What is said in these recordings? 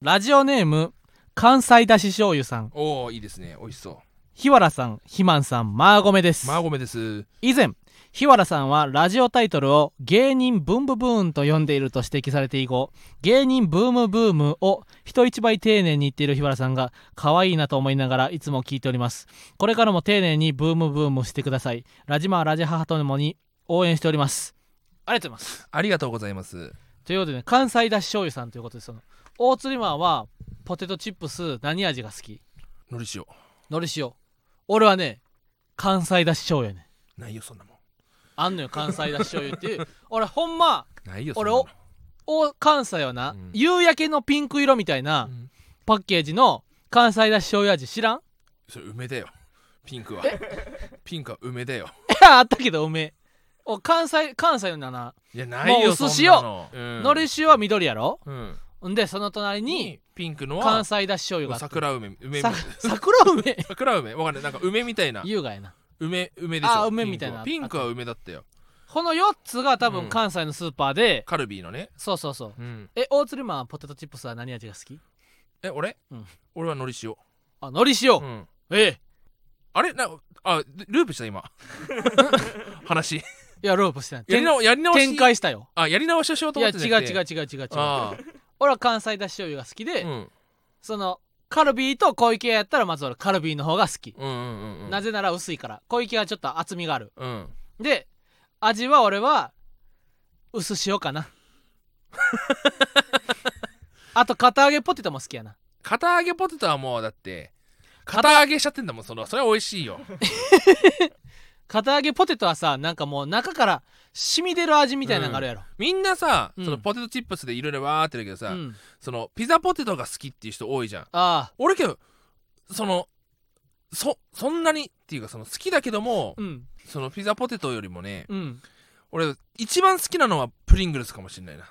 ラジオネーム関西だし醤油さん。おおいいですね。美味しそ日原さんひまんさんマーゴメです。うマーゴメです。以前日原さんはラジオタイトルを芸人ブンブブーンと呼んでいると指摘されて以後芸人ブームブームを人一倍丁寧に言っている日原さんが可愛いなと思いながらいつも聞いております。これからも丁寧にブームブームしてください。ラジマーラジハハともに応援しております。ありがとうございます。ありがとうございます。ということでね関西だし醤油さんということですその大釣りマンはポテトチップス何味が好き？のり塩。のり塩。俺はね関西だし醤油やねないよそんなもん。あんのよ関西だし醤油って。い う俺ほんまないよそん俺なもん。お関西はな、うん。夕焼けのピンク色みたいなうん。パッケージの関西だし醤油味知らん？それ梅だよ。ピンクは。ピンクは梅だよ。い やあったけど梅。お関西関西のな、いやないよもう薄そんなの。うん。のり塩は緑やろ？うんん。でその隣ににピンクのは関西だし醤油があって。桜梅梅さ桜梅？桜梅？わかんない。なんか梅みたいな。優雅やな。梅梅でしょ？あ梅みたいな。ピンクは。梅だったよ。この4つが多うん。分関西のスーパーで、カルビーのね。そうそうそう。うん。え大釣りマンはポテトチップスは何味が好き？え俺？うん。俺はのり塩。あのり塩、うん。ええ。あれ？なあループした今。話。いやロープしてない。やり直し。展開したよ。あやり直しをしようといや違う思ってんじゃなくて。違う違う違う違うあ俺は関西だし醤油が好きで、あうん。そのカルビーと小池屋やったらまず俺カルビーの方が好き、うんうんうんうん。なぜなら薄いから。小池屋はちょっと厚みがある。うん。で味は俺は薄塩かな。あと片揚げポテトも好きやな。片揚げポテトはもうだって片揚げしちゃってんだもんそのそれは美味しいよ 片揚げポテトはさなんかもう中から染み出る味みたいなのがあるやろ、みんなさ、うん。そのポテトチップスでいろいろわーってやるけどさ、うん。そのピザポテトが好きっていう人多いじゃん。ああ。俺けどそのそそんなにっていうかその好きだけども、うん。そのピザポテトよりもねうん。俺一番好きなのはプリングルスかもしれないな。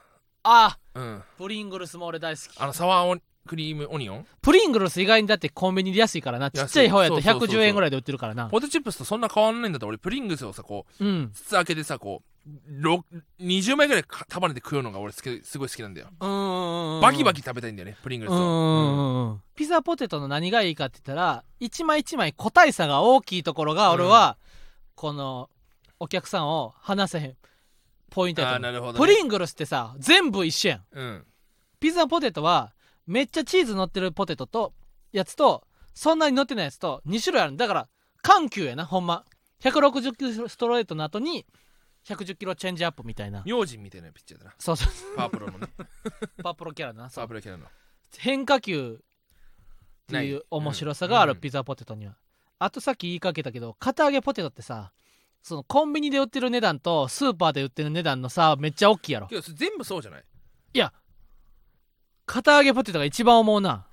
ああ。うん。プリングルスも俺大好き。あのサワーオンクリームオニオン？プリングルス意外にだってコンビニで安いからな。ちっちゃい方やとそうそうそうそう。110円ぐらいで売ってるからな。ポテトチップスとそんな変わんないんだったら俺プリングルスをさこううん。筒開けてさこうろ20枚ぐらいか束ねて食うのが俺好きすごい好きなんだよ。バキバキ食べたいんだよねプリングルスを、うんピザポテトの何がいいかって言ったら一枚一枚個体差が大きいところが俺はこのお客さんを離せへん。ポイントやあと思う。あなるほど、ね、プリングルスってさ全部一緒やん。うん。ピザポテトはめっちゃチーズ乗ってるポテトとやつとそんなに乗ってないやつと2種類ある。だから緩急やなほんま。160キロストレートの後に110キロチェンジアップみたいな。明神みたいなピッチャーだな。そうそうパワプロのね。パワプロキャラな。パワプロキャラの。変化球っていう面白さがあるうん。ピザポテトには、あとさっき言いかけたけど片揚げポテトってさそのコンビニで売ってる値段とスーパーで売ってる値段の差めっちゃ大きいやろ。全部そうじゃない？いや片揚げポテトが一番思うな。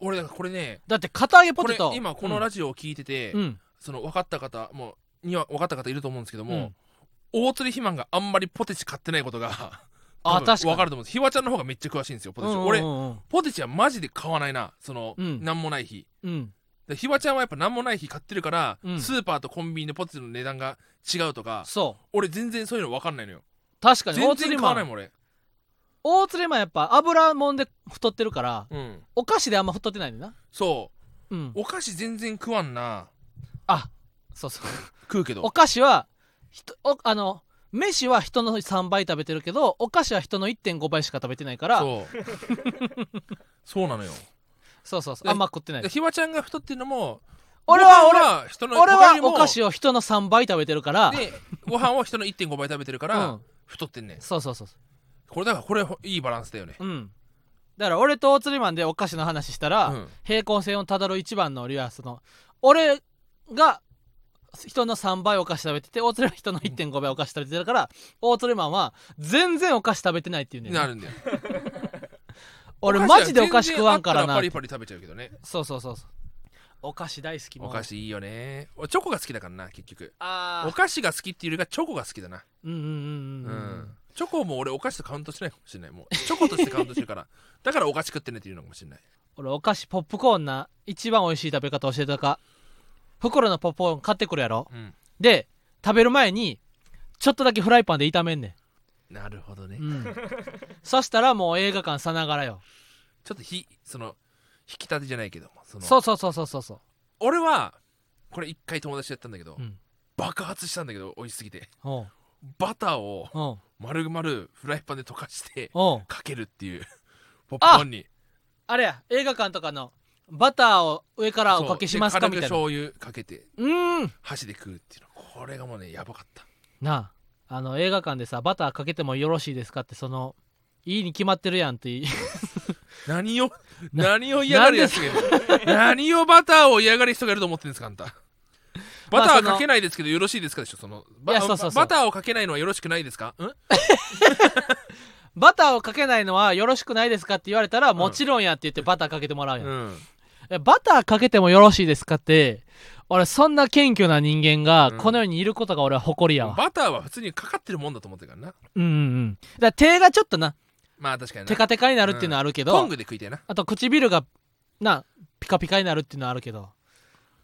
俺だからこれねだって片揚げポこれテト今このラジオを聞いてて、うん、うんその分かった方もうには分かった方いると思うんですけども、うん。大釣り肥満があんまりポテチ買ってないことが多分あ確かに。分かると思うんです。ひわちゃんの方がめっちゃ詳しいんですよポテチ、俺うんポテチはマジで買わないなその、うん。なんもない日。うん。でひわちゃんはやっぱなんもない日買ってるから、うん。スーパーとコンビニでポテチの値段が違うとかそう。俺全然そういうの分かんないのよ。確かに。全大釣りマン然買わないもん俺大釣りマンやっぱ油もんで太ってるからうん。お菓子であんま太ってないんだな。そう。うん。お菓子全然食わんな。あそうそう。食うけど。お菓子はひとおあの飯は人の3倍食べてるけどお菓子は人の1.5倍しか食べてないから。そう。そ うそうなのよ。そうそうであんま食ってない。でひわちゃんが太ってるのも俺はご俺飯は人の俺はお菓子を人の3倍食べてるから。でご飯は人の1.5倍食べてるから、うん。太ってんねん。そうそうそうそこれだからこれいいバランスだよね。ううん。だから俺と大釣りマンでお菓子の話したら、うん。平行線をたどる一番の理由はその俺が人の3倍お菓子食べてて大釣りは人の1.5倍お菓子食べてるから大釣りマンは全然お菓子食べてないっていうね。なるんだよ。俺マジでお菓子食わんからな。パリパリ食べちゃうけどね。そうそうそうそう。お菓子大好きもうお菓子いいよね。俺チョコが好きだからな結局。ああお菓子が好きっていうよりかチョコが好きだな。うんうんうんううん。んチョコも俺お菓子とカウントしないかもしれない。もうチョコとしてカウントしてるから。だからお菓子食ってねっていうのかもしれない俺お菓子ポップコーンな一番美味しい食べ方教えたか。袋のポップコーン買ってくるやろ。うん。で食べる前にちょっとだけフライパンで炒めんねなるほどね。ん、うん、そしたらもう映画館さながらよ。ちょっとひその引き立てじゃないけどもそのそうそうそうそうそうそ俺はこれ一回友達とやったんだけど、ううん。爆発したんだけど美味しすぎて。おうバターを丸々フライパンで溶かしてかけるっていうポップコーンに。あれや映画館とかのバターを上からおかけしますか？みたいな。醤油かけてうーん。箸で食うっていうの。これがもうねやばかった。なああの映画館でさバターかけてもよろしいですかってそのいいに決まってるやんってい 何をな何を嫌がるやつがいる。何をバターを嫌がる人がいると思ってるんですかあんたバターかけないですけどよろしいですかでしょ？そのバターをかけないのはよろしくないですか？ん？バターをかけないのはよろしくないですかって言われたら、もちろんやって言ってバターかけてもらうやん、うん。えバターかけてもよろしいですかって俺そんな謙虚な人間がうん。この世にいることが俺は誇りやわ、バターは普通にかかってるもんだと思ってるからな。うんうんうん。だ手がちょっとなまあ確かにな。テカテカになるっていうのはあるけど、トングで食いたいな。あと唇がなピカピカになるっていうのはあるけど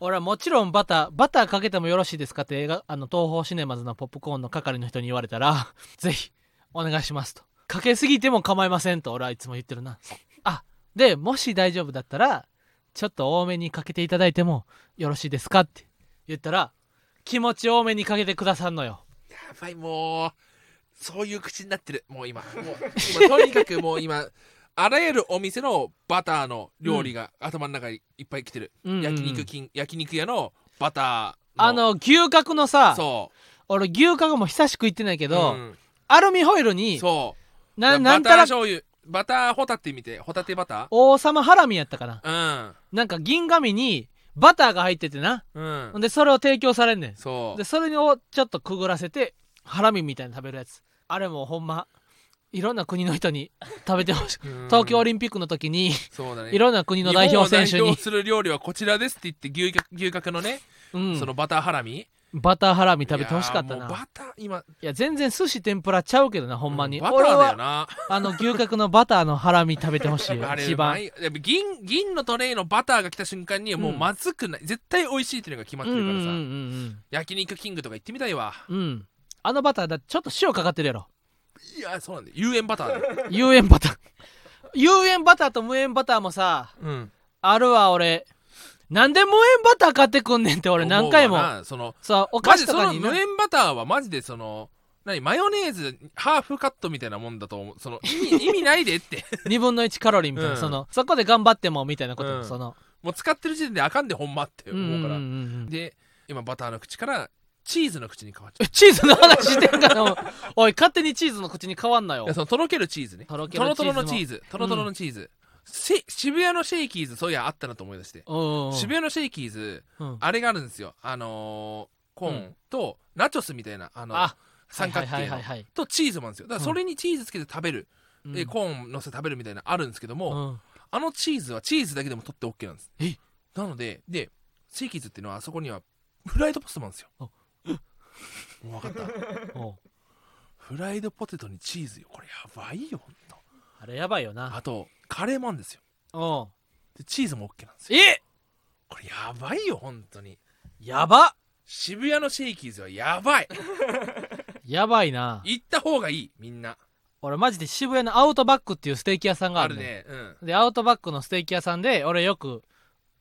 俺はもちろんバターバターかけてもよろしいですかって映画あの東宝シネマズのポップコーンの係の人に言われたら ぜひお願いしますと。かけすぎても構いませんと俺はいつも言ってるな。あでもし大丈夫だったらちょっと多めにかけていただいてもよろしいですかって言ったら気持ち多めにかけてくださんのよ。やばいもうそういう口になってる。もう今もう 今とにかくもう今あらゆるお店のバターの料理が頭の中にいっぱい来てる、うんうんうん。焼肉金焼肉屋のバターあの牛角のさそ俺牛角も久しく行ってないけうど、うん。アルミホイルにそう。なバターなんたら醤油。バターホタテ見てホタテバタ王様ハラミやったかな。ーなんか銀紙にバターが入っててな。うん。でそれを提供されんねん。そう。でそれをちょっとくぐらせてハラミみたいに食べるやつ。あれもほんまいろんな国の人に 食べてほしい。うん。東京オリンピックの時にそうだね。いろんな国の代表選手に。する料理はこちらですって言って牛角牛角のね、うん。そのバターハラミ。バターハラミ食べてほしかったな。バター今。いや全然寿司天ぷらちゃうけどなほんまに、うバターだよな。あの牛角のバターのハラミ食べてほしいよ あれ一番。銀銀のトレイのバターが来た瞬間にもうまずくない、絶対美味しいっていうのが決まってるからさ、うんうんうん焼肉キングとか行ってみたいわ。うんうん。あのバターだってちょっと塩かかってるやろいやそうなんだよ。有塩バターだよ、有塩バター。有塩バターと無塩バターもさうん、あるわ俺。なんで無塩バター買ってくんねんって俺何回も思うわな。そのそうおマジその菓子とかにな無塩バターはマジでその何マヨネーズハーフカットみたいなもんだと思う。その意味 意味ないでって。2分の1カロリーみたいな、うん。そのそこで頑張ってもみたいなこと、うん。その。もう使ってる時点であかんでほんまって思うから、うんうん。で今バターの口からチーズの口に変わっちゃえチーズの話してんかな おい勝手にチーズの口に変わんなよ。ういやそのとろけるチーズね。とろけとろとるチーズのチーズ。とろとろのチーズ、せ渋谷のシェイキーズそういやあったなと思い出して、うん。うんうん渋谷のシェイキーズうん。あれがあるんですよ。あのーコーンとナチョスみたいなあのあ三角形とチーズもあるんですよ。だからそれにチーズつけて食べる、うん。でコーンのせて食べるみたいなのあるんですけども、うん。あのチーズはチーズだけでも取って OK なんですえなのででシェイキーズっていうのはあそこにはフライドポテトもあるんですよあもう分かった。おう。フライドポテトにチーズよ。これやばいよほんと。あれやばいよな。あとカレーもあるんですよ。おう。でチーズも OK なんですよ。えこれやばいよ本当に。やば！渋谷のシェイキーズはやばい。やばいな。行った方がいいみんな。俺マジで渋谷のアウトバックっていうステーキ屋さんがああるるねねうん。でアウトバックのステーキ屋さんで俺よく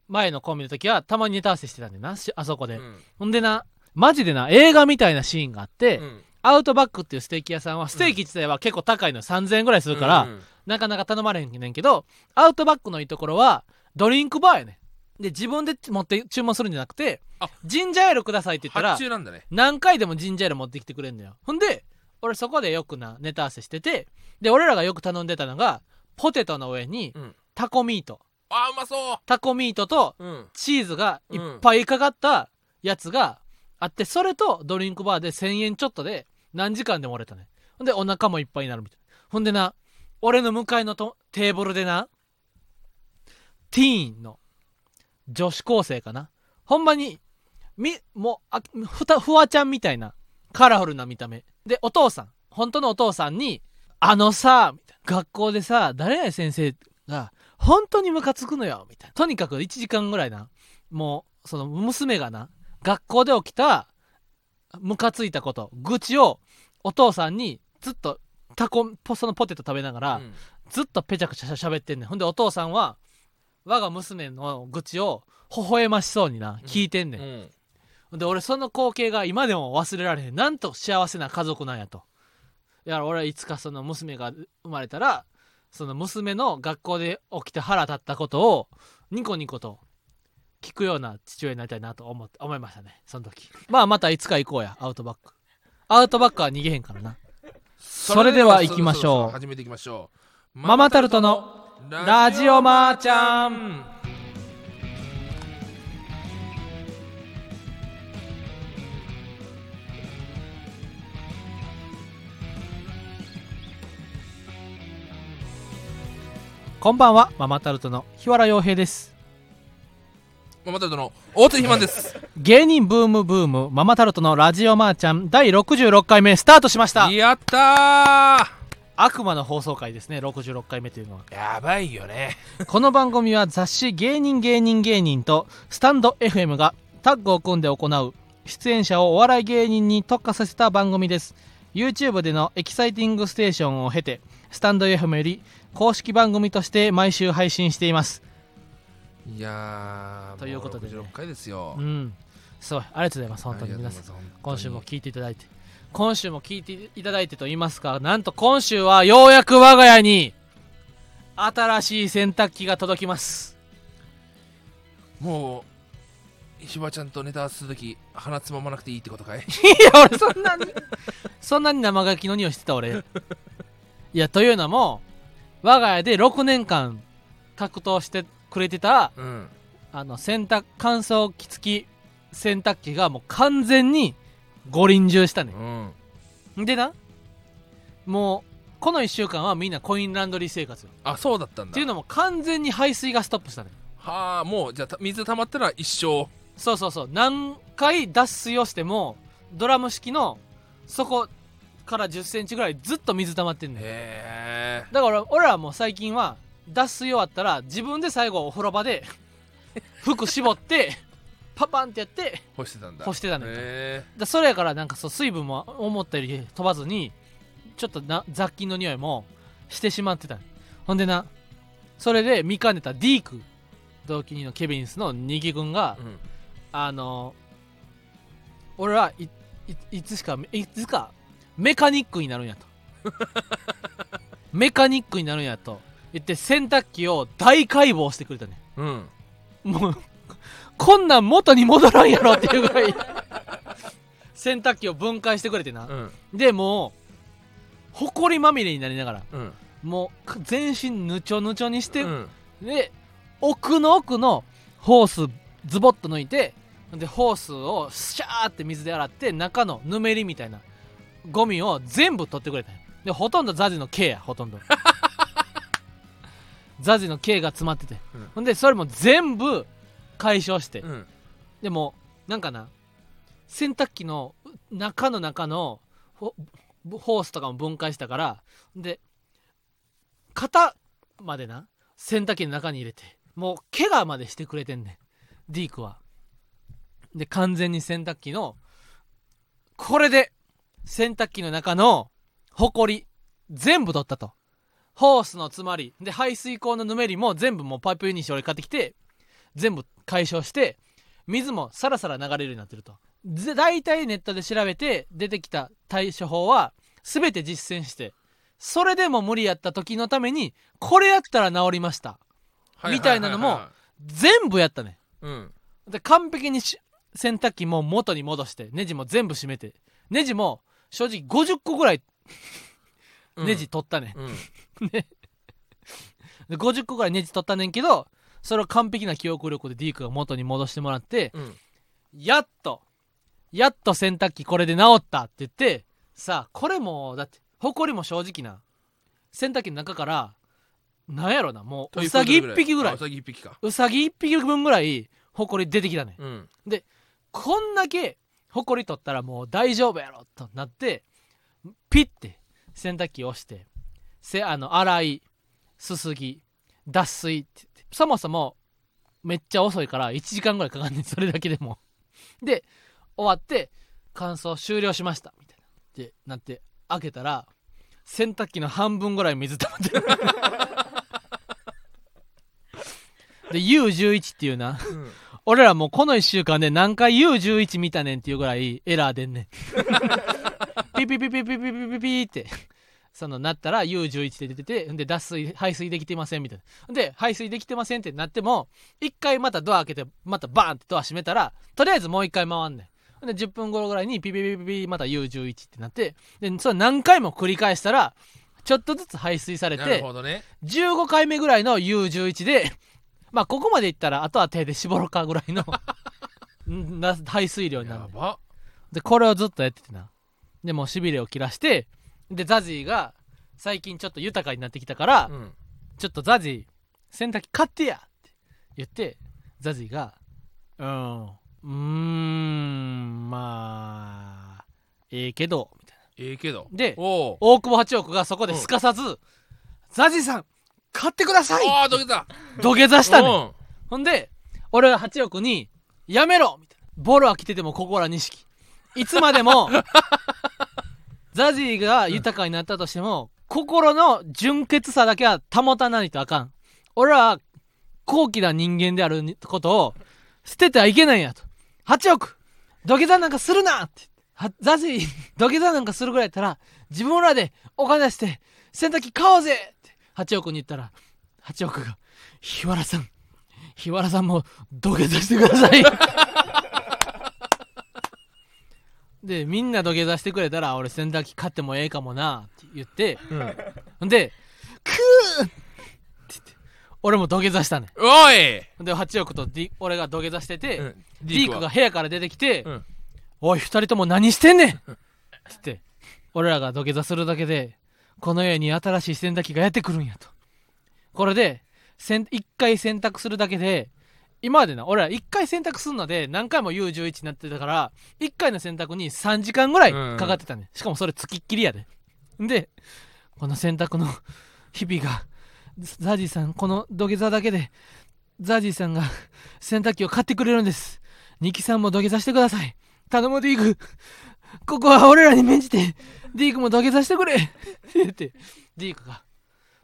前のコンビの時はたまにネタ合わせしてたんだよなしあそこで、うん。ほんでなマジでな映画みたいなシーンがあって、うん。アウトバックっていうステーキ屋さんはステーキ自体は結構高いのよ。3000円ぐらいするから、うんなかなか頼まれへんねんけどアウトバックのいいところはドリンクバーやねん。で自分で持って注文するんじゃなくてあ。ジンジャーエールくださいって言ったらね。何回でもジンジャーエール持ってきてくれんのよ。ほんで俺そこでよくなネタ合わせしててで俺らがよく頼んでたのがポテトの上にうん。タコミート。あーうまそタコミートとううん。チーズがいっぱいかかったやつがあってそれとドリンクバーで1000円ちょっとで何時間でも折れたね。ほんでお腹もいっぱいになるみたいな。ほんでな俺の向かいのとテーブルでなティーンの女子高生かな。ほんまにみもうあふたフワちゃんみたいなカラフルな見た目。でお父さん本当のお父さんに「あのさ」みたいな。学校でさ誰々先生が本当にムカつくのよみたいな。とにかく1時間ぐらいなもうその娘がな学校で起きたムカついたこと。愚痴をお父さんにずっとタコポそのポテト食べながら、うん。ずっとペチャクチャしゃべってんねん。ほんでお父さんは我が娘の愚痴を微笑ましそうにな聞いてんねん、うん。ほんで俺その光景が今でも忘れられへん。なんと幸せな家族なんやと。だから俺はいつかその娘が生まれたらその娘の学校で起きて腹立ったことをニコニコと聞くような父親になりたいなと思って思いましたね。その時。まあまたいつか行こうや。アウトバック。アウトバックは逃げへんからな。それでは行きましょう。始めていきましょう。ママタルトのラジオマーちゃん。こんばんは。ママタルトの檜原洋平ですママタルトの大鶴肥満です。芸人ブームブームママタルトのラジオまーちゃん第66回目スタートしました。やった悪魔の放送回ですね66回目というのは。ーやばいよね。この番組は雑誌芸人芸人芸人とスタンド FM がタッグを組んで行う出演者をお笑い芸人に特化させた番組です。YouTube でのエキサイティングステーションを経てスタンド FM より公式番組として毎週配信していますいやーということでね。も66回ですよ。うん。すごい。ありがとうございます本当に。皆さん。今週も聞いていただいて。今週も聞いていただいてと言いますかなんと今週はようやく我が家に新しい洗濯機が届きます。もうひばちゃんとネタするとき鼻つままなくていいってことかい？いや俺そんなにそんなに生ガキの匂いしてた俺。いやというのも我が家で6年間格闘してくれてたうん。あの洗濯乾燥機付き洗濯機がもう完全に五輪中したねうん。でなもうこの1週間はみんなコインランドリー生活よ。あそうだったんだ。っていうのも完全に排水がストップしたねはあもうじゃあた水溜まったら一生。そうそうそう。何回脱水をしてもドラム式の底から1 0ンチぐらいずっと水溜まってんねんへえ。だから俺らもう最近は脱水終わったら自分で最後お風呂場で 服絞ってパパンってやって干してたんだ。干してたねんへだそれやからなんかそう水分も思ったより飛ばずにちょっとな雑菌の匂いもしてしまってたねほんでなそれで見かねたディーク同期人のケビンスの二木君がえうん。あの俺はいいいつしかいつかメカニックになるんやと。メカニックになるんやと言って洗濯機を大解剖してくれたね。うん。もうこんなん元に戻らんやろっていうぐらい。洗濯機を分解してくれてな。うん。でもうほこりまみれになりながらうん。もう全身ぬちょぬちょにして、うん。で奥の奥のホースズボッと抜いてでホースをシャーって水で洗って中のぬめりみたいなゴミを全部取ってくれたんよでほとんどザジの毛やほとんど ザジの毛が詰まってて、うん。ほんでそれも全部解消して、うん。でもなんかな洗濯機の中の中のホホースとかも分解したからで肩までな洗濯機の中に入れてもう怪我までしてくれてんねん。ディークは。で完全に洗濯機のこれで洗濯機の中のホコリ全部取ったとホースの詰まり。で排水口のぬめりも全部もうパイプユニッシュ俺買ってきて全部解消して水もサラサラ流れるようになってると。で大体ネットで調べて出てきた対処法は全て実践してそれでも無理やった時のためにこれやったら治りました。はみたいなのも全部やったね。うん。で完璧にし洗濯機も元に戻してネジも全部閉めてネジも正直50個ぐらいうんネジ取ったね、うん。で50個ぐらいネジ取ったねんけどそれを完璧な記憶力でディークが元に戻してもらってうん。やっとやっと洗濯機これで治ったって言ってさあこれもだってほこりも正直な洗濯機の中からなんやろなもううさぎ1匹ぐらい。うあさぎ1匹か。うさぎ1匹分ぐらいほこり出てきたね。うん。こんだけほこり取ったらもう大丈夫やろとなってピッて洗濯機を押してせあの洗いすすぎ脱水ってそもそもめっちゃ遅いから1時間ぐらいかかんねん。それだけでも。で終わって乾燥終了しました。みたいな。ってなって開けたら洗濯機の半分ぐらい水溜まってる。で U11 っていうな。うん。俺らもうこの1週間で何回 U11 見たねんっていうぐらいエラー出んねんピピピピピピピピピってそのなったら U11 って出ててで脱水排水できてませんみたいなで排水できてませんってなっても一回またドア開けてまたバーンってドア閉めたらとりあえずもう一回回んねんで10分後ぐらいにピピピピピまた U11 ってなってでそれ何回も繰り返したらちょっとずつ排水されてね15回目ぐらいの U11 でまあここまでいったらあとは手で絞ろうかぐらいの排水量になるでこれをずっとやっててなでもうしびれを切らしてでザジーが最近ちょっと豊かになってきたから、うん。ちょっとザジー洗濯機買ってやって言ってザジーが「うん。うーんまあええけど」みたいええけど。なで大久保八億がそこですかさず「ザジーさん買ってください!ああどけた」土下座したねほんで、俺は八億に、やめろみたいな。ボロは来てても心は錦。いつまでも、ザジーが豊かになったとしても、心の純潔さだけは保たないとあかん。俺は、高貴な人間であることを、捨ててはいけないんやと。八億土下座なんかするなって。ザジー、土下座なんかするぐらいやったら、自分らでお金出して、洗濯機買おうぜって、八億に言ったら、八億が、日原さん、日原さんも土下座してくださいでみんな土下座してくれたら俺洗濯機買ってもええかもなって言ってうん。ほんで「クー!」って言って俺も土下座したねおい！ほんで8億と、D、俺が土下座してて、うん。ディークが部屋から出てきて「うん。おい二人とも何してんねん!」って言って俺らが土下座するだけでこの家に新しい洗濯機がやってくるんやと。これで洗一回洗濯するだけで今までな。俺ら一回洗濯するので何回も U11 になってたから一回の洗濯に3時間ぐらいかかってたね、しかもそれつきっきりやで。でこの洗濯の 日々がザジーさんこの土下座だけでザジーさんが 洗濯機を買ってくれるんです。ニキさんも土下座してください。頼むディークここは俺らに免じてディークも土下座してくれ。って言ってディークが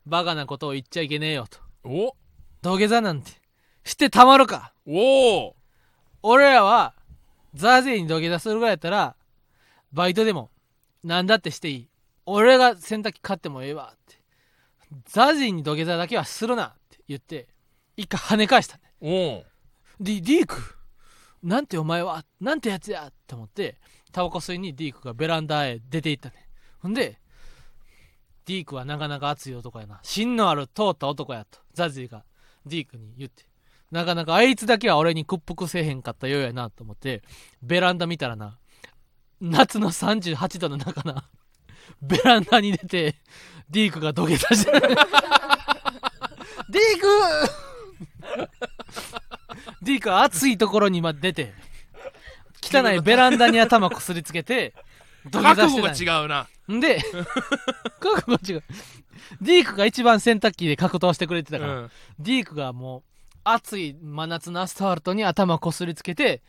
バカなことを言っちゃいけねえよと。お？土下座なんてしてたまるか。おお。俺らはザジーに土下座するぐらいやったらバイトでも何だってしていい。俺が洗濯機買ってもええわ。ってザジーに土下座だけはするなって言って一回跳ね返したね。おお。ディディークなんてお前はなんてやつやって思ってタバコ吸いにディークがベランダへ出て行ったね。ほんでディークはなかなか熱い男やな。芯のある通った男やとザジーがディークに言ってなかなかあいつだけは俺に屈服せえへんかったようやなと思ってベランダ見たらな夏の38度の中な ベランダに出てディークが土下座してる。ディーク！ディークは暑いところに出て汚いベランダに頭こすりつけて土下覚座してたんや。悟が違うな。んで覚悟が違う。ディークが一番洗濯機で格闘してくれてたから、うん。ディークがもう暑い真夏のアスファルトに頭こすりつけて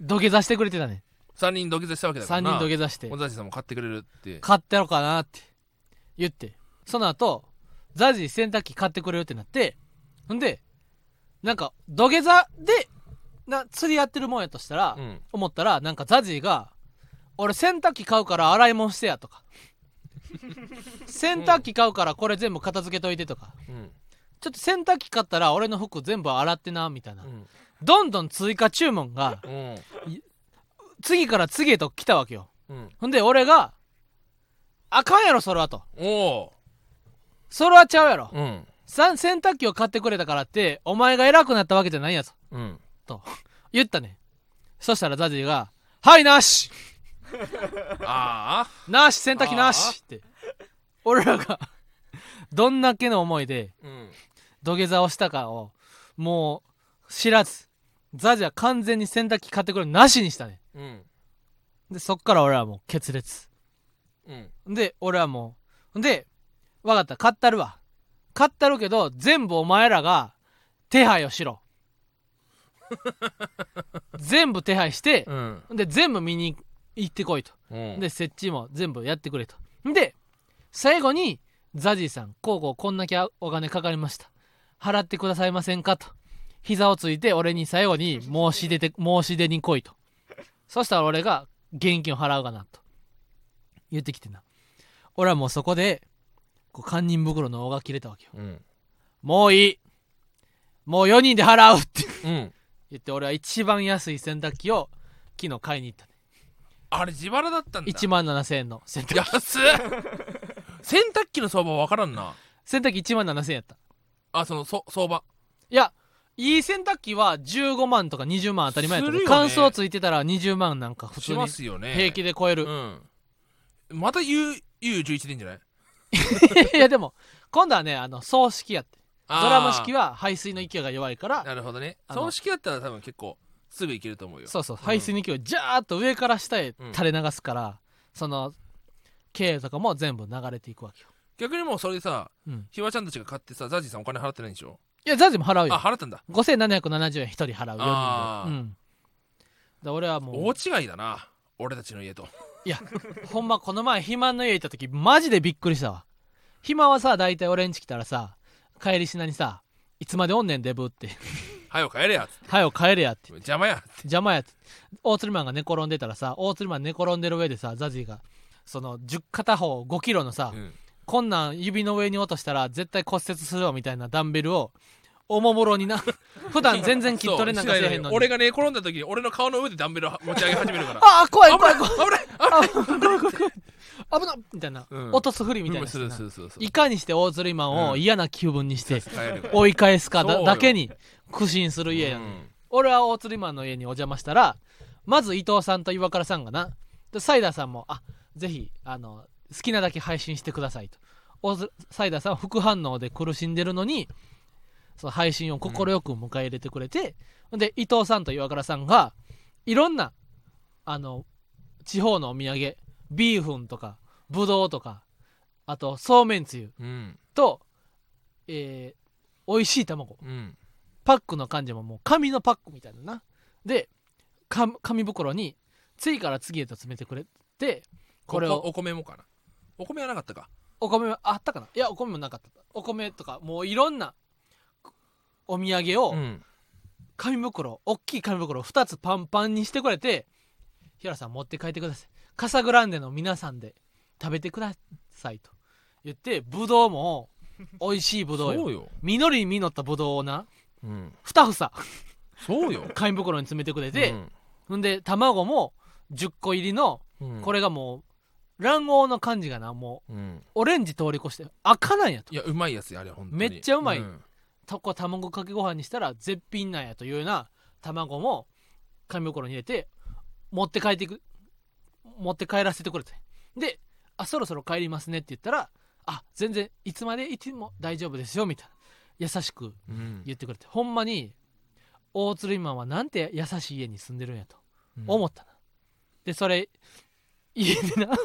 土下座してくれてたね。3人土下座したわけだから3な人土下座して。小田地さんも買ってくれるって。買ってやろうかなって言ってその後ザジー洗濯機買ってくれるってなってほんでなんか土下座でな釣りやってるもんやとしたら、うん。思ったらなんかザジーが「俺洗濯機買うから洗い物してや」とか「洗濯機買うからこれ全部片付けといて」とか。うん「ちょっと洗濯機買ったら俺の服全部洗ってな」みたいな、うん。どんどん追加注文がうん。次から次へと来たわけよ。うん。ほんで俺が「あかんやろそれは」と。おお「それはちゃうやろ」うん。さ洗濯機を買ってくれたからってお前が偉くなったわけじゃないんやぞ。うん。と 言ったね。そしたらザジーが「はいなし。ああ。なし洗濯機なし!」って。俺らがどんだけの思いでうん土下座をしたかをもう知らず。ザジーは完全に洗濯機買ってくれるなしにしたね。うん。でそっから俺はもう決裂うん。で俺はもうで分かった。買ったるわ。買ったるけど全部お前らが手配をしろ。全部手配してうん。で全部見に行ってこいと。うん。で設置も全部やってくれと。で最後にザジーさんこうこうこんだけお金かかりました払ってくださいませんかと。膝をついて俺に最後に申し出て申し出に来いと。そしたら俺が現金を払うかなと。言ってきてな。俺はもうそこでこう堪忍袋の緒が切れたわけよ。うん。もういい。もう4人で払うって。うん。言って俺は一番安い洗濯機を昨日買いに行ったね。あれ自腹だったんだ。1万7000円の。洗濯機。安っ洗濯機の相場わからんな。洗濯機1万7000円やったあそのそ相場。いやいい洗濯機は15万とか20万当たり前やったで、するよね。乾燥ついてたら20万なんか普通しにますよね。平気で超える、うん。また U U11 でいいんじゃない？いやでも今度はねあの葬式やって。ドラム式は排水の勢いが弱いから。なるほどね。あの葬式だったら多分結構すぐ行けると思うよ。そうそううん。排水の勢いをジャーッと上から下へ垂れ流すから、その経営とかも全部流れていくわけよ、逆にもうそれでさうん、ひわちゃんたちが買ってさザジーさんお金払ってないんでしょ？いやザジも払うあよ払ったんだ。5770円1人払う4あー。人で、うん、で俺はもう。大違いだな俺たちの家と。いやほんまこの前肥満の家行った時マジでびっくりしたわ。肥満はさ大体俺ん家来たらさ帰りしなにさいつまでおんねんデブって。はよ帰れやって。はよ帰れやって。邪魔や邪魔やって。大鶴マンが寝転んでたらさ大鶴マン寝転んでる上でさザジーがその10片方5キロのさ、うんこんなん指の上に落としたら絶対骨折するよみたいなダンベルをおもむろにな 普段全然筋トレなんかせえへんのに。俺が寝転んだ時に俺の顔の上でダンベル持ち上げ始めるから。ああ怖い危ない怖い怖い危ないあ怖い。怖い怖い。危なっみたい。な、うん。落とすふりみたいなするするするするいかにして大鶴マンうん。を嫌な気分にして追い返すかだだけに苦心する家やねん、うん。俺は大鶴マンの家にお邪魔したらまず伊藤さんと岩倉さんがな。でサイダーさんもあぜひあの好きなだけ配信してくださいと。サイダーさんは副反応で苦しんでるのにその配信を快く迎え入れてくれて、で伊藤さんと岩倉さんがいろんなあの地方のお土産ビーフンとかぶどうとかあとそうめんつゆうん。と、えー、美味しい卵。うん。パックの感じももう紙のパックみたいなな。でか紙袋に次から次へと詰めてくれてこれをおお米もかなお米はなかったか。お米はあったかな。いやお米もなかった。お米とかもういろんなお土産をうん。紙袋大きい紙袋2つパンパンにしてくれて「平さん持って帰ってください。カサグランデの皆さんで食べてください」と。言ってぶどうも美味しいぶどうよ。そうよ。実りに実ったぶどうをなうん。2房。そうよ。紙袋に詰めてくれて、うん。ほんで卵も10個入りのうん。これがもう卵黄の感じがなもう。うん。オレンジ通り越して赤なんやと。いやうまいやつやあれ本当に。めっちゃうまい。ん。とこ卵かけご飯にしたら絶品なんやというような卵も紙袋に入れて持って帰っていく持って帰らせてくれて。であそろそろ帰りますねって言ったらあ全然いつまでいても大丈夫ですよみたいな。優しくうん言ってくれて。ほんまに大鶴今はなんて優しい家に住んでるんやとうん。思ったな、でそれ家でな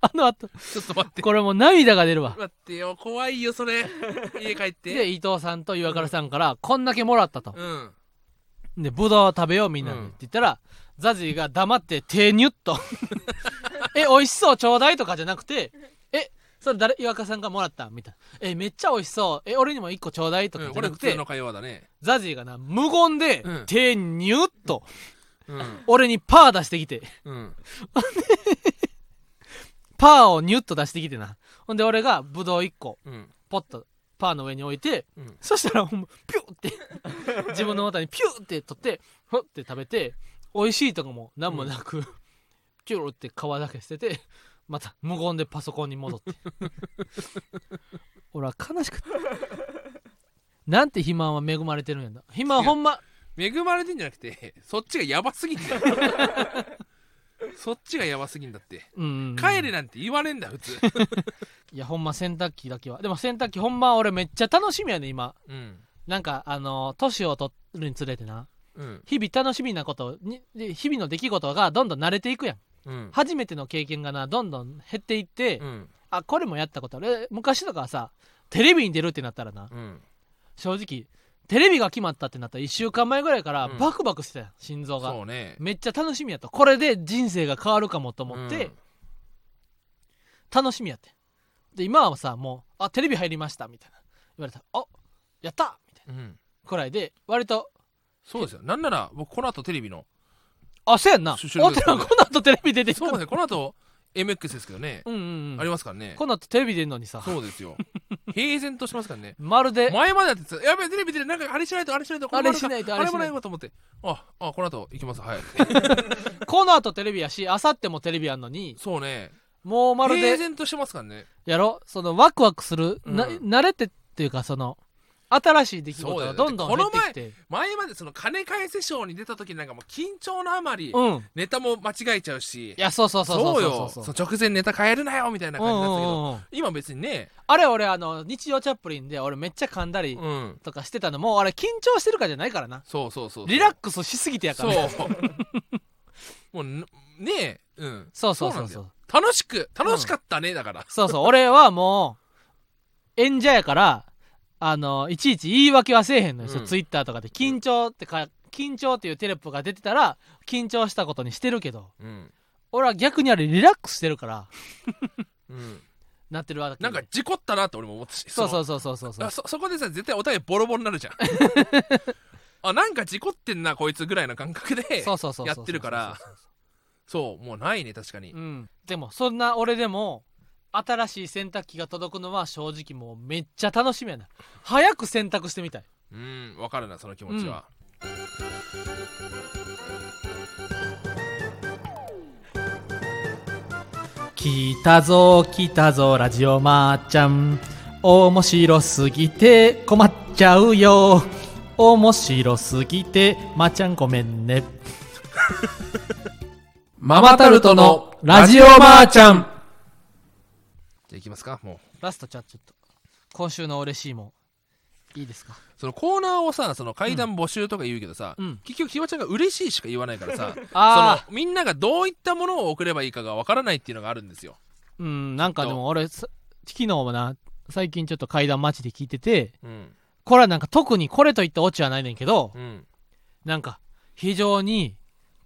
あのあとちょっと待って。これもう涙が出るわ。待ってよ。怖いよそれ。家帰って。で伊藤さんと岩倉さんからこんだけもらったと。うん。でぶどう食べようみんなでうん。って言ったら、ザジーが黙って手ニュッと。え美味しそうちょうだいとかじゃなくてえそれ誰岩倉さんがもらった？みたいな。えめっちゃ美味しそう。え俺にも一個ちょうだいとかうんじゃなくて、通の会話だね。ザジーがな無言でうん。手ニュッと。うん。俺にパー出してきて。うんパーをニュッと出してきてな。ほんで俺がぶどう1個うん。ポッとパーの上に置いてうん。そしたらほんまピュッて 自分の股にピュッて取ってふって食べて美味しいとかも何もなく、キュルって皮だけ捨ててまた無言でパソコンに戻って。俺は悲しくて。なんて肥満は恵まれてるんやだ肥満ほんま。恵まれてんじゃなくてそっちがヤバすぎんだよそっちがヤバすぎんだって。うんうんうん。帰れなんて言われんだ普通。いやほんま洗濯機だけは。でも洗濯機ほんま俺めっちゃ楽しみやね今。うん。なんかあの年を取るにつれてな。うん。日々楽しみなことにで日々の出来事がどんどん慣れていくやん。うん。初めての経験がなどんどん減っていって、うん。あこれもやったことある。え昔とかはさテレビに出るってなったらな。うん。正直テレビが決まったってなったら1週間前ぐらいからうん。バクバクしてたやん心臓が。そうね。めっちゃ楽しみやった。これで人生が変わるかもと思って、楽しみやってで今はさもう「あテレビ入りました」みたいな。言われた。ら「あやった!」みたいな。うん。くらいで割とそうですよ。なんなら僕この後テレビのあそうやんな。収録ですおてらこの後テレビ出てそうですね。この後 MX ですけどね、うんうんうん。ありますからね。この後テレビ出んのにさ。そうですよ。平然としてますからね。まるで。前までやってたやべえテレビでなんかあれしないとあれしないとこあれしない。とああれもなないと思って。ああこの後行きます。はい。この後テレビやしあさってもテレビやんのに。そうね。もうまる平で然としてますからね。やろ？そのワクワクする、なうん。慣れてっていうかその新しい出来事がどんどん減ってきて。前までその金返せショーに出た時なんかもう緊張のあまりうん。ネタも間違えちゃうし。いやそうそうそうそそうう。よ。そ直前ネタ変えるなよみたいなうんう感じだったけどんうん今別にね。あれ俺あの日曜チャップリンで俺めっちゃ噛んだりうん。とかしてたの。もあれ緊張してるからじゃないからな。そうそうそうリラックスしすぎてやかそう。らもうねえうん。そうそうそうそう。楽しく楽しかったねだから。そうそう。俺はもう演者やからあのいちいち言い訳はせえへんのよ、うん。ツイッターとかで緊張ってか緊張っていうテレポが出てたら緊張したことにしてるけどうん。俺は逆にあれリラックスしてるから うん。なってるわけなんか事故ったなって俺も思ったしそうそううそうそうそう。そうそそこでさ絶対お互いボロボロになるじゃん。あなんか事故ってんなこいつぐらいの感覚でそうそうそうそう。やってるから。そうもうないね確かに。うん。でもそんな俺でも新しい洗濯機が届くのは正直もうめっちゃ楽しみやな。早く洗濯してみたい。うんわかるなその気持ちは、来たぞ来たぞラジオまーちゃん。面白すぎて困っちゃうよ。面白すぎてまーちゃんごめんね。ママタルトのラジオまーちゃんじゃあいきますか。もう。ラストじゃあちょっと今週の嬉しいもん。いいですか？そのコーナーをさその階段募集とか言うけどさ、うん。結局ひわちゃんが嬉しいしか言わないからさあそのみんながどういったものを送ればいいかがわからないっていうのがあるんですよ、うんなんかでも俺さ昨日もな最近ちょっと階段街で聞いててうん。これはなんか特にこれといったオチはないねんけどうん。なんか非常に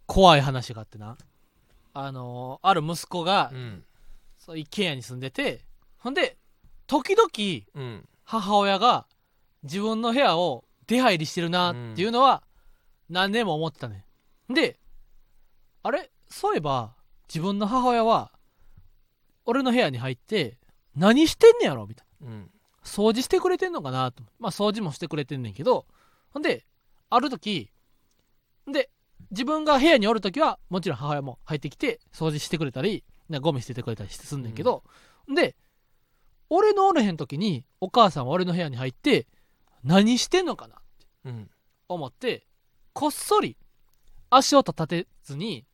怖い話があってな。あのーある息子がうんそう一軒家に住んでてほんで時々うん。母親が自分の部屋を出入りしてるなっていうのは何年も思ってたねであれ？そういえば自分の母親は俺の部屋に入って何してんねやろ？みたいな。うん。掃除してくれてんのかなと。まあ掃除もしてくれてんねんけどほんである時で自分が部屋におる時はもちろん母親も入ってきて掃除してくれたりなゴミ捨ててくれたりすんねんけど、で俺のおれへん時にお母さんは俺の部屋に入って何してんのかなってうん。思ってこっそり足音立てずに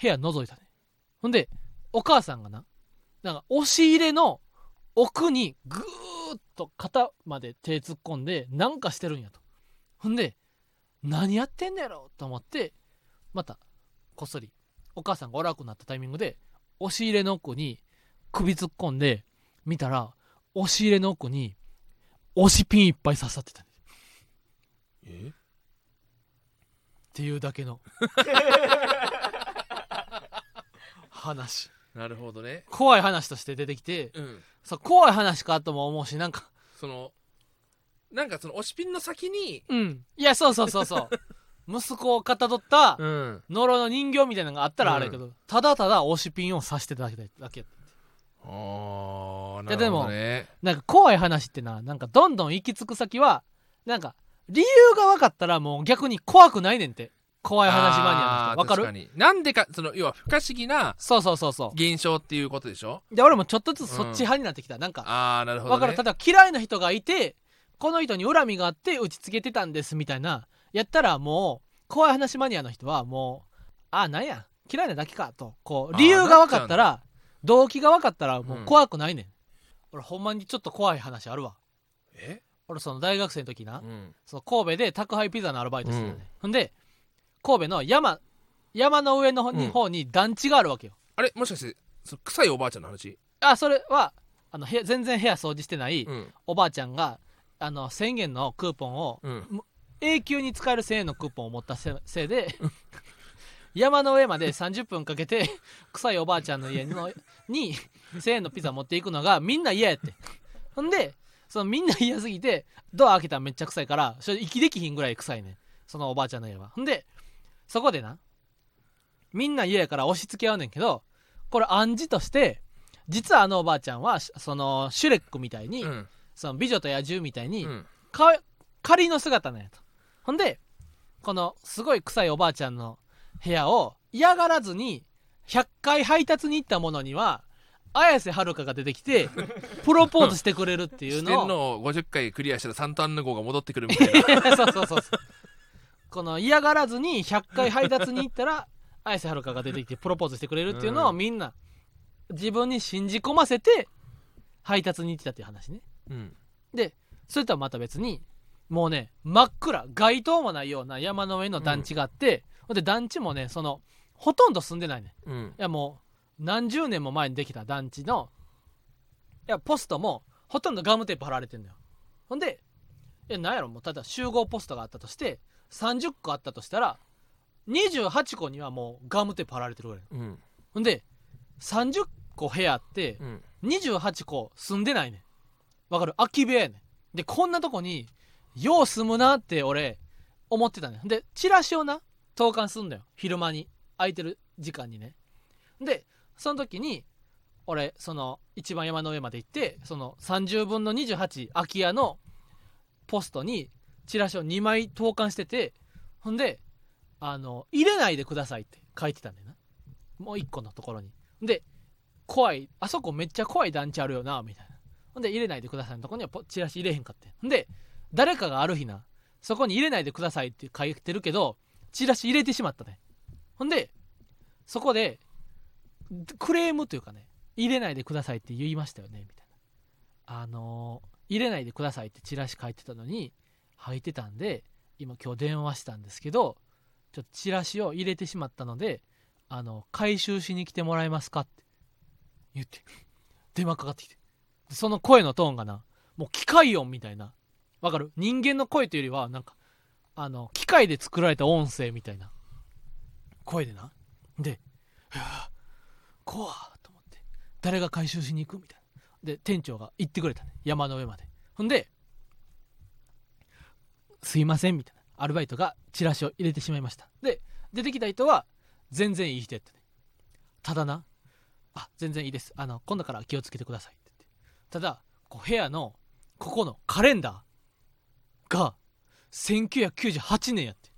部屋覗いたねほんでお母さんがななんか押し入れの奥にぐーっと肩まで手突っ込んでなんかしてるんやと。ほんで何やってんねやろと思ってまたこっそりお母さんがおらなくなったタイミングで押し入れの奥に首突っ込んで見たら押し入れの奥に押しピンいっぱい刺さってたねえ？っていうだけの。話。なるほどね。怖い話として出てきてうん。そう怖い話かとも思うしなんか。そのなんかその押しピンの先にうん。いやそうそうそうそう 息子をかたどったうん。の人形みたいなのがあったらあれやけど、ただただ押しピンを刺してただけだけああなやでもるほどね。なんか怖い話ってななんかどんどん行き着く先はなんか理由が分かったらもう逆に怖くないねんて。怖い話マニアの分かる？に。なんでかその要は不可思議なそうそうそうそ現象っていうことでしょ？うで俺もちょっとずつそっち派になってきた、なんかああなるほど、ね、分かる？ただ嫌いな人がいてこの人に恨みがあって打ちつけてたんですみたいなやったらもう怖い話マニアの人はもうあなんや嫌いなだけかとこう理由が分かったら動機が分かったらもううん。怖くないねん、俺ほんまにちょっと怖い話あるわ。え？俺その大学生の時な、うん。その神戸で宅配ピザのアルバイトしてたね、うん。ほんで神戸の山山の上の方に,、うん。方に団地があるわけよ。あれ？もしかしてその臭いおばあちゃんの話？あそれはあの部屋全然部屋掃除してないうん。おばあちゃんがあの1000円のクーポンをうん永久に使える1000円のクーポンを持ったせせいで 山の上まで30分かけて 臭いおばあちゃんの家のに1000円のピザ持っていくのがみんな嫌やって。ほんでそのみんな嫌すぎてドア開けたらめっちゃ臭いからそれ息できひんぐらい臭いねん。そのおばあちゃんの家は。ほんでそこでなみんな嫌やから押し付け合うねんけどこれ暗示として実はあのおばあちゃんはそのシュレックみたいに、うん。その美女と野獣みたいに、うん。か仮の姿なんやとほんでこのすごい臭いおばあちゃんの部屋を嫌がらずに100回配達に行ったものには綾瀬はるかが出てきて プロポーズしてくれるっていう四のを。天王50回クリアしたらサンタンヌ号が戻ってくるみたいな。そうそうそうそう。この嫌がらずに100回配達に行ったら綾瀬はるかが出てきてプロポーズしてくれるっていうのをうん。みんな自分に信じ込ませて配達に行ってたっていう話ね。うん。でそれとはまた別にもうね真っ暗街灯もないような山の上の団地があって、ほんで団地もねそのほとんど住んでないね。うん。いやもう何十年も前にできた団地のいやポストもほとんどガムテープ貼られてんのよ。ほんでいやなんやろもうただ集合ポストがあったとして30個あったとしたら28個にはもうガムテープ貼られてるぐらいうん。ほんで30個部屋あってうん。28個住んでないねん。わかる？空き部屋やねん。でこんなとこによう住むなって俺思ってたね。でチラシをな投函すんだよ。昼間に。空いてる時間にね。でその時に俺その一番山の上まで行ってその30分の28空き家のポストにチラシを2枚投函しててほんであの入れないでくださいって書いてたんだよな。もう1個のところに。で怖いあそこめっちゃ怖い団地あるよなみたいな。ほんで入れないでくださいのとこにはチラシ入れへんかって。んで誰かがある日なそこに入れないでくださいって書いてるけどチラシ入れてしまったね。ほんでそこでクレームというかね入れないでくださいって言いましたよねみたいな。あのー入れないでくださいってチラシ書いてたのに入ってたんで今今日電話したんですけどちょっとチラシを入れてしまったのであの回収しに来てもらえますかって言って電話かかってきて。その声のトーンがなもう機械音みたいなわかる？人間の声というよりはなんかあの機械で作られた音声みたいな。声でな。で「いやー怖っと思って。誰が回収しに行くみたいな。で店長が行ってくれたね。山の上まで。ほんで「すいません」みたいな。アルバイトがチラシを入れてしまいました。で出てきた人は全然いい人やったね。ただなあ全然いいです。あの今度から気をつけてくださいって言って。ただこう部屋のここのカレンダーが1998年やって。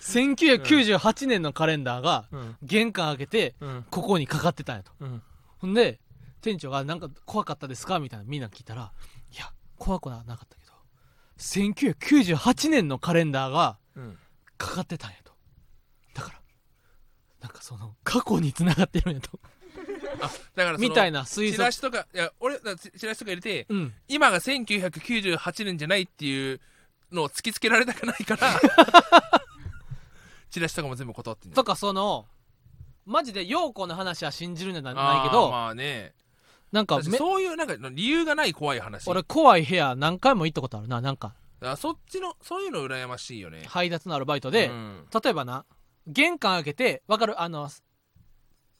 1998年のカレンダーがうん。玄関開けてうん。ここにかかってたんやと。うん。ほんで店長が「なんか怖かったですか?」みたいなみんな聞いたら「いや怖くはなかったけど1998年のカレンダーがうん。かかってたんやと。だからなんかその過去に繋がってるんやとあだからそのみたいな推測。チラシとかいや俺だチチラシとか入れてうん。今が1998年じゃないっていうのを突きつけられたくないから チラシとかも全部断ってんとかそのマジで陽子の話は信じるんじゃないけど、まあね。なんかめそういうなんか理由がない怖い話。俺怖い部屋何回も行ったことあるななんか。あそっちのそういうの羨ましいよね。配達のアルバイトで、うん。例えばな玄関開けてわかるあの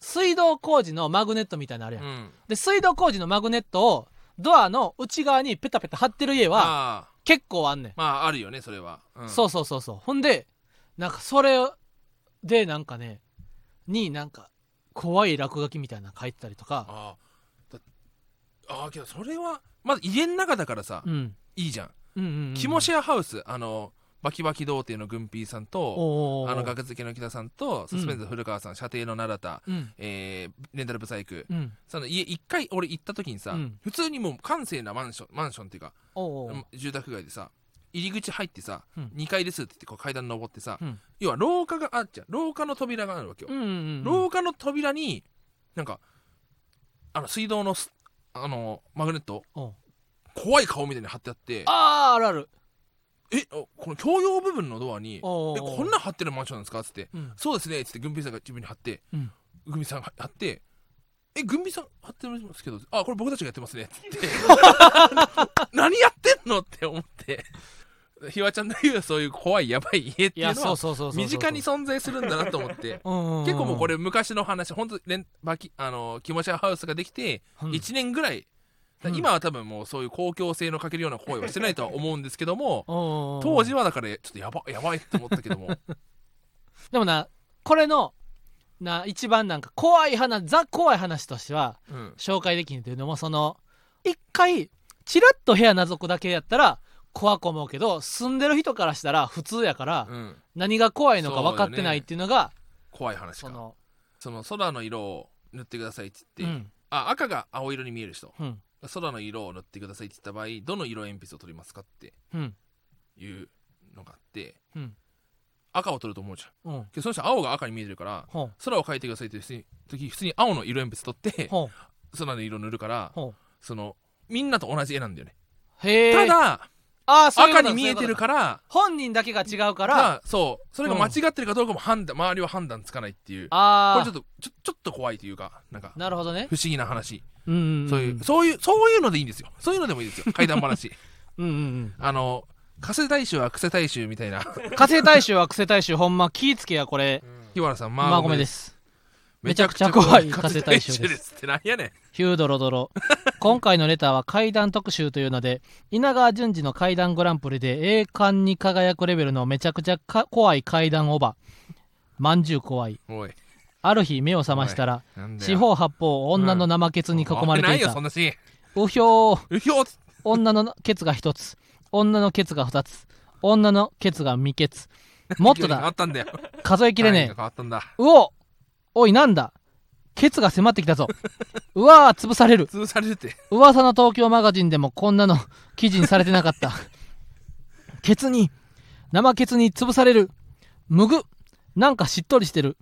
水道工事のマグネットみたいなのあるやん、うん。で水道工事のマグネットをドアの内側にペタペタ貼ってる家は結構あんねん、まああるよねそれは、うん。そうそうそうそう。ほんでなんかそれでなんかねになんか怖い落書きみたいなの書いてたりとか。ああ。だああけどそれはまず家の中だからさ、うん。いいじゃん、うんうんうん。キモシェアハウスあのバキバキ童貞のグンピーさんとあの学付けの北さんとサスペンス古川さん、射程の奈良田、うん。えーレンタルブサイクうん。その家一回俺行った時にさ、うん。普通にもう閑静なマンションマンションっていうか、住宅街でさ入り口入ってさ、うん。2階ですって言ってこう階段登ってさ、うん。要は廊下があっちゃう。廊下の扉があるわけよ、うんうんうん廊下の扉になんかあの水道のすあのマグネット怖い顔みたいに貼ってあってあーあるあるえおこの共用部分のドアにえこんなん貼ってるマンションなんですか？っつってうん。そうですねっつって軍兵さんが自分に貼って、うん。軍兵さんが貼ってえ軍兵さん貼ってますけどあこれ僕たちがやってますねっつって。何やってんの？って思って。ひわちゃんの言うそういう怖いやばい家っていうのは身近に存在するんだなと思って。結構もうこれ昔の話本当レンバキあの気持ちハウスができてうん。1年ぐらい、うん今は多分もうそういう公共性のかけるような行為はしてないとは思うんですけども 当時はだからちょっとやばやばいって思ったけども。でもなこれのな一番なんか怖い話ザ怖い話としてはうん。紹介できんというのもその一回チラッと部屋覗くだけやったら怖く思うけど住んでる人からしたら普通やからうん。何が怖いのか分かってないっていうのが怖い話か。そのその空の色を塗ってくださいってう言って、ん。あ赤が青色に見える人。うん空の色を塗ってくださいって言った場合どの色鉛筆を取りますかってうん。いうのがあってうん。赤を取ると思うじゃん。うん。けどその人青が赤に見えてるからほう。空を描いてくださいっていう時普通に青の色鉛筆取ってほう。空の色塗るからほそのみんなと同じ絵なんだよね。うへえただあーそういうこ赤とに見えてるから本人だけが違うから。がそう。それが間違ってるかどうかも判断周りは判断つかないっていう。こああれちょっとちょちょっと怖いというかなんかなるほどね。不思議な話。うんうんんそういうそういうそういうのでいいんですよ。そういうのでもいいですよ。怪談話。うんうんうん。あの加瀬大衆は癖大衆みたいな。火星大衆は癖大衆。ほんま気ぃつけやこれ。日原さんまあごめでですすめちゃくちゃ怖い。加瀬大衆ですですってなんやねん。ヒュードロドロ。今回のレターは怪談特集というので稲川淳二の怪談グランプリで栄冠に輝くレベルのめちゃくちゃか怖い怪談おばまんじゅう怖い。おい。ある日目を覚ましたら四方八方女の生ケツに囲まれていよたそんひょー。うひょー。女のケツが一つ。女のケツが二つ。女のケツが未ケツ。もっとあだ ったんだよ。数えきれねえ。うおおいなんだ？ケツが迫ってきたぞ。うわー潰される。潰されるって。噂の東京マガジンでもこんなの記事にされてなかった。ケツに生ケツに潰される。むぐなんかしっとりしてる。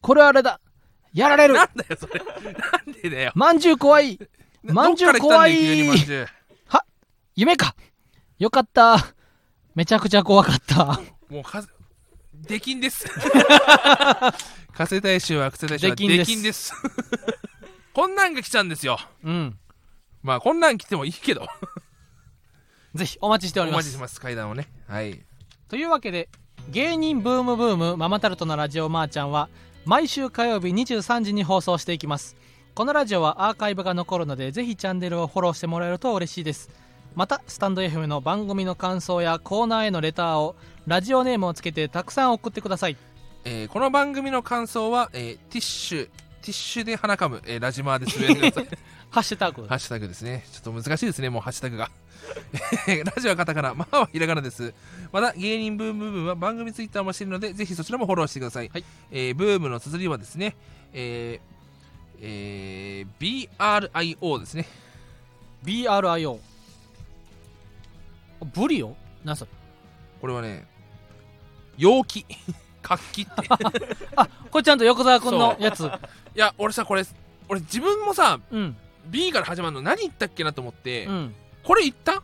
これあれだ。やられる。なんだよそれ。なんでだよ。まんじゅう怖い。まんじゅう怖いどっから来たんだよ急にまんじゅう。夢か。よかった。めちゃくちゃ怖かった。もうか出禁です。加瀬大衆は癖大衆は出禁です。こんなんが来ちゃうんですよ。うん。まあこんなん来てもいいけど。ぜひお待ちしております。お待ちします階段をね。はい。というわけで芸人ブームブームママタルトのラジオマーちゃんは毎週火曜日23時に放送していきます。このラジオはアーカイブが残るのでぜひチャンネルをフォローしてもらえると嬉しいですまたスタンド FM の番組の感想やコーナーへのレターをラジオネームをつけてたくさん送ってくださいえーこの番組の感想は、えーティッシュティッシュで鼻かむ、えーラジマーでつぶやいてくださいハッシュタグハッシュタグですね。ちょっと難しいですね、もうハッシュタグが。えーラジオはカタカナ、まあはひらがなです。また、芸人ブームブームは番組ツイッターもしているので、ぜひそちらもフォローしてください。はいえーブームの綴りはですね、えーえー BRIO ですね。BRIO ブリオ何それこれはね、陽気。活気って。あこれちゃんと横澤君のやつ。いや、俺さ、これ、俺自分もさ、うん、B から始まるの何言ったっけなと思って、うん、これ言った？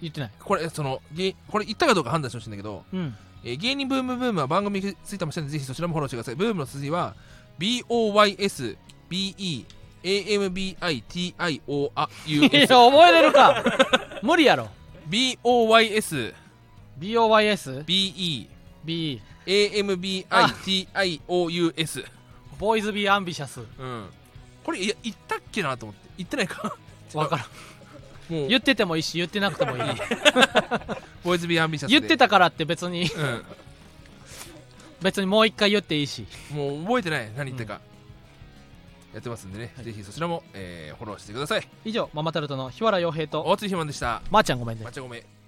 言ってない。これ、その、げこれ言ったかどうか判断してほしいんだけど、うん。えー芸人ブームブームは番組についてもしてるので、ぜひそちらもフォローしてください。ブームの筋は、BOYS、BE、AMBITIOU、いや覚えれるか。無理やろ BOYS、BOYS BE、B AMBITIOUS。ボーイズビーアンビシャスうん。これ、いや、言ったっけなと思って。言ってないかわからんもう、言っててもいいし言ってなくてもいいボーイズビーアンビシャスで。言ってたからって別にう別にもう一回言っていいしん。もう覚えてない。何言ったか。やってますんでね、ぜひそちらも、えーフォローしてください。以上ママタルトの日原洋平と大津ひまんでした。まー、ちゃんごめんねまっちゃごめん。